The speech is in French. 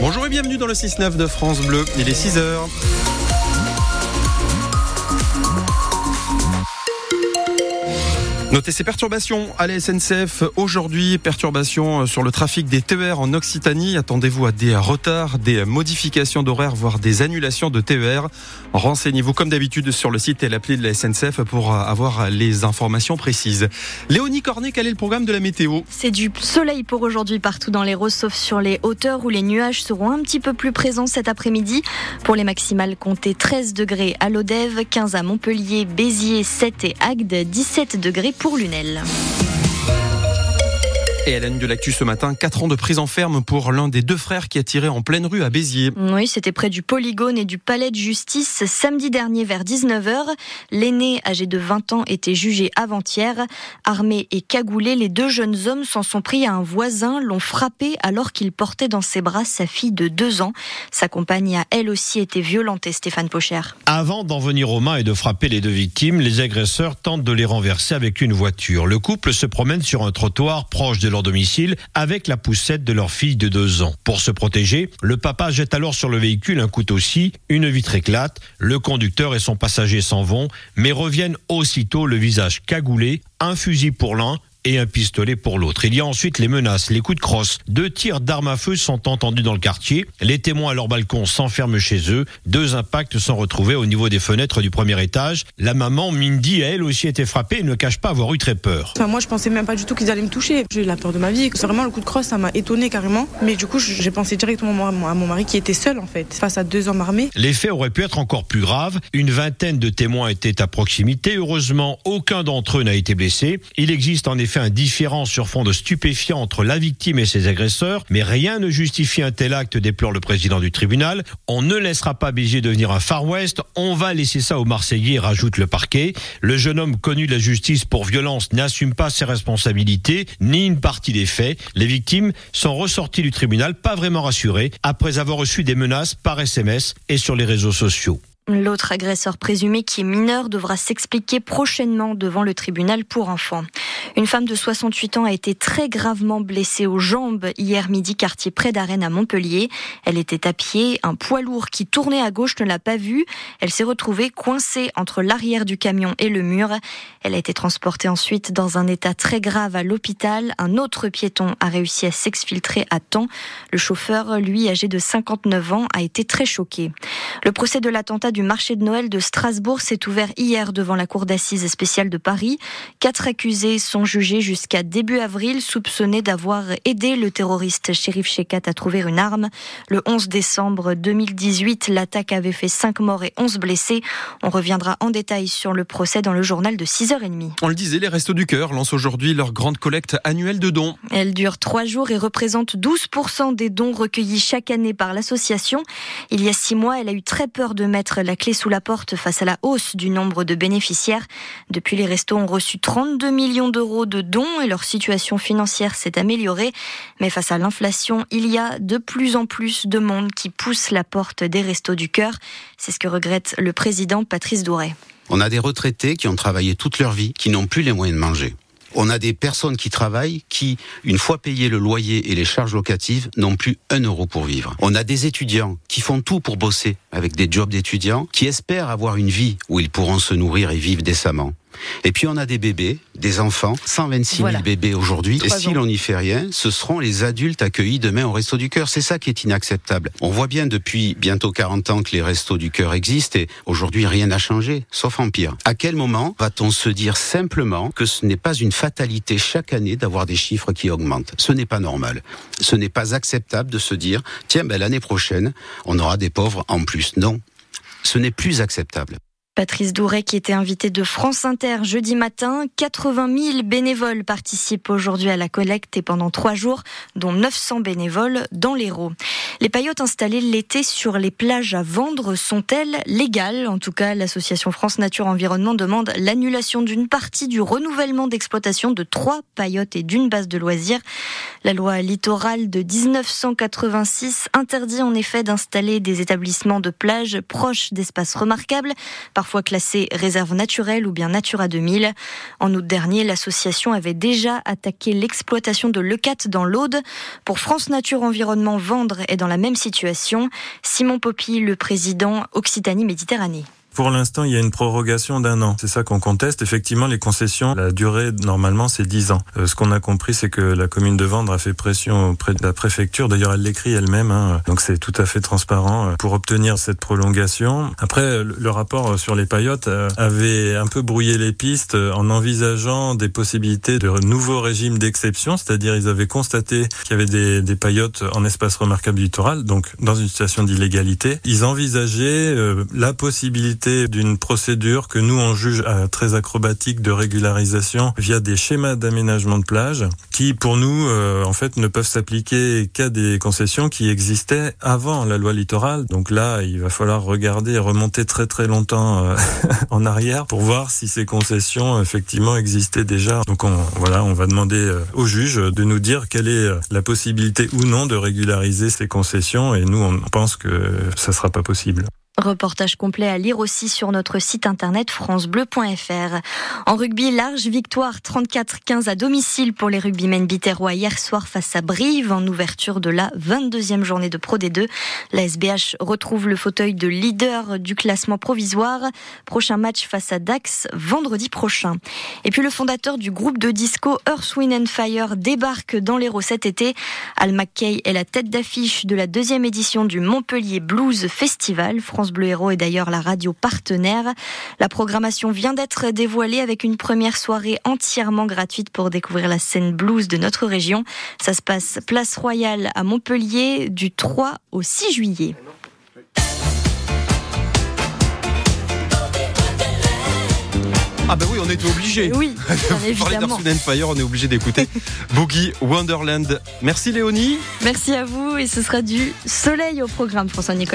Bonjour et bienvenue dans le 6-9 de France Bleu. Il est 6 Notez ces perturbations à la SNCF aujourd'hui. Perturbations sur le trafic des TER en Occitanie. Attendez-vous à des retards, des modifications d'horaire, voire des annulations de TER. Renseignez-vous comme d'habitude sur le site et l'appli de la SNCF pour avoir les informations précises. Léonie Cornet, quel est le programme de la météo? C'est du soleil pour aujourd'hui partout dans les Roses, sauf sur les hauteurs où les nuages seront un petit peu plus présents cet après-midi. Pour les maximales, comptez 13 degrés à Lodève, 15 à Montpellier, Béziers, 7 et Agde, 17 degrés pour pour Lunel. Et à la de l'actu ce matin, 4 ans de prison ferme pour l'un des deux frères qui a tiré en pleine rue à Béziers. Oui, c'était près du Polygone et du Palais de Justice samedi dernier vers 19h. L'aîné, âgé de 20 ans, était jugé avant-hier. Armé et cagoulé, les deux jeunes hommes s'en sont pris à un voisin, l'ont frappé alors qu'il portait dans ses bras sa fille de 2 ans. Sa compagne a elle aussi été violentée, Stéphane Pocher. Avant d'en venir aux mains et de frapper les deux victimes, les agresseurs tentent de les renverser avec une voiture. Le couple se promène sur un trottoir proche de domicile avec la poussette de leur fille de deux ans. Pour se protéger, le papa jette alors sur le véhicule un couteau-ci, une vitre éclate, le conducteur et son passager s'en vont, mais reviennent aussitôt le visage cagoulé, un fusil pour l'un, et un pistolet pour l'autre. Il y a ensuite les menaces, les coups de crosse. Deux tirs d'armes à feu sont entendus dans le quartier. Les témoins à leur balcon s'enferment chez eux. Deux impacts sont retrouvés au niveau des fenêtres du premier étage. La maman, Mindy, a elle aussi été frappée et ne cache pas avoir eu très peur. Enfin, moi, je pensais même pas du tout qu'ils allaient me toucher. J'ai eu la peur de ma vie. C'est vraiment le coup de crosse, ça m'a étonné carrément. Mais du coup, j'ai pensé directement à mon mari qui était seul en fait, face à deux hommes armés. Les faits auraient pu être encore plus graves. Une vingtaine de témoins étaient à proximité. Heureusement, aucun d'entre eux n'a été blessé. Il existe en effet un différent sur fond de stupéfiants entre la victime et ses agresseurs, mais rien ne justifie un tel acte, déplore le président du tribunal. On ne laissera pas Béziers devenir un Far West, on va laisser ça aux Marseillais, rajoute le parquet. Le jeune homme connu de la justice pour violence n'assume pas ses responsabilités, ni une partie des faits. Les victimes sont ressorties du tribunal pas vraiment rassurées, après avoir reçu des menaces par SMS et sur les réseaux sociaux. L'autre agresseur présumé qui est mineur devra s'expliquer prochainement devant le tribunal pour enfants. Une femme de 68 ans a été très gravement blessée aux jambes hier midi quartier près d'Arène à Montpellier. Elle était à pied, un poids lourd qui tournait à gauche ne l'a pas vue. Elle s'est retrouvée coincée entre l'arrière du camion et le mur. Elle a été transportée ensuite dans un état très grave à l'hôpital. Un autre piéton a réussi à s'exfiltrer à temps. Le chauffeur, lui âgé de 59 ans, a été très choqué. Le procès de l'attentat du marché de Noël de Strasbourg s'est ouvert hier devant la cour d'assises spéciale de Paris. Quatre accusés sont jugés jusqu'à début avril, soupçonnés d'avoir aidé le terroriste Shérif Shekat à trouver une arme. Le 11 décembre 2018, l'attaque avait fait 5 morts et 11 blessés. On reviendra en détail sur le procès dans le journal de 6h30. On le disait, les Restos du Cœur lancent aujourd'hui leur grande collecte annuelle de dons. Elle dure trois jours et représente 12% des dons recueillis chaque année par l'association. Il y a six mois, elle a eu très peur de mettre la clé sous la porte face à la hausse du nombre de bénéficiaires. Depuis, les restos ont reçu 32 millions d'euros de dons et leur situation financière s'est améliorée. Mais face à l'inflation, il y a de plus en plus de monde qui pousse la porte des restos du cœur. C'est ce que regrette le président Patrice Douret. On a des retraités qui ont travaillé toute leur vie, qui n'ont plus les moyens de manger. On a des personnes qui travaillent qui, une fois payé le loyer et les charges locatives, n'ont plus un euro pour vivre. On a des étudiants qui font tout pour bosser avec des jobs d'étudiants, qui espèrent avoir une vie où ils pourront se nourrir et vivre décemment. Et puis on a des bébés, des enfants, 126 000 bébés aujourd'hui. Et si l'on n'y fait rien, ce seront les adultes accueillis demain au Resto du Cœur. C'est ça qui est inacceptable. On voit bien depuis bientôt 40 ans que les Restos du Cœur existent et aujourd'hui rien n'a changé, sauf en pire. À quel moment va-t-on se dire simplement que ce n'est pas une fatalité chaque année d'avoir des chiffres qui augmentent? Ce n'est pas normal. Ce n'est pas acceptable de se dire, tiens, ben, l'année prochaine, on aura des pauvres en plus. Non, ce n'est plus acceptable. Patrice Douret qui était invité de France Inter jeudi matin. 80 000 bénévoles participent aujourd'hui à la collecte et pendant trois jours, dont 900 bénévoles dans l'Hérault. Les paillotes installées l'été sur les plages à vendre sont-elles légales? En tout cas, l'association France Nature Environnement demande l'annulation d'une partie du renouvellement d'exploitation de trois paillotes et d'une base de loisirs. La loi littorale de 1986 interdit en effet d'installer des établissements de plage proches d'espaces remarquables, classés réserve naturelle ou bien Natura 2000. En août dernier, l'association avait déjà attaqué l'exploitation de Leucate dans l'Aude. Pour France Nature Environnement, vendre est dans la même situation. Simon Poppy, le président Occitanie-Méditerranée. Pour l'instant, il y a une prorogation d'un an. C'est ça qu'on conteste. Effectivement, les concessions, la durée, normalement, c'est 10 ans. Euh, ce qu'on a compris, c'est que la commune de Vendre a fait pression auprès de la préfecture. D'ailleurs, elle l'écrit elle-même. Hein. Donc, c'est tout à fait transparent euh, pour obtenir cette prolongation. Après, le rapport sur les paillotes euh, avait un peu brouillé les pistes en envisageant des possibilités de nouveaux régimes d'exception. C'est-à-dire, ils avaient constaté qu'il y avait des, des paillotes en espace remarquable littoral, donc dans une situation d'illégalité. Ils envisageaient la possibilité d'une procédure que nous on juge euh, très acrobatique de régularisation via des schémas d'aménagement de plage qui pour nous euh, en fait ne peuvent s'appliquer qu'à des concessions qui existaient avant la loi littorale. Donc là, il va falloir regarder et remonter très très longtemps euh, en arrière pour voir si ces concessions effectivement existaient déjà. Donc on, voilà, on va demander au juge de nous dire quelle est la possibilité ou non de régulariser ces concessions et nous on pense que ça sera pas possible. Reportage complet à lire aussi sur notre site internet francebleu.fr. En rugby, large victoire 34-15 à domicile pour les rugbymen biterrois hier soir face à Brive en ouverture de la 22e journée de Pro D2. La SBH retrouve le fauteuil de leader du classement provisoire. Prochain match face à Dax vendredi prochain. Et puis le fondateur du groupe de disco Earth, Wind and Fire débarque dans l'Hérault cet été. Al McKay est la tête d'affiche de la deuxième édition du Montpellier Blues Festival. Bleu Héros est d'ailleurs la radio partenaire. La programmation vient d'être dévoilée avec une première soirée entièrement gratuite pour découvrir la scène blues de notre région. Ça se passe place Royale à Montpellier du 3 au 6 juillet. Ah bah oui, on était obligé. Oui, évidemment. Parler Fire, on est obligé d'écouter Boogie Wonderland. Merci Léonie. Merci à vous et ce sera du soleil au programme François Nicolas.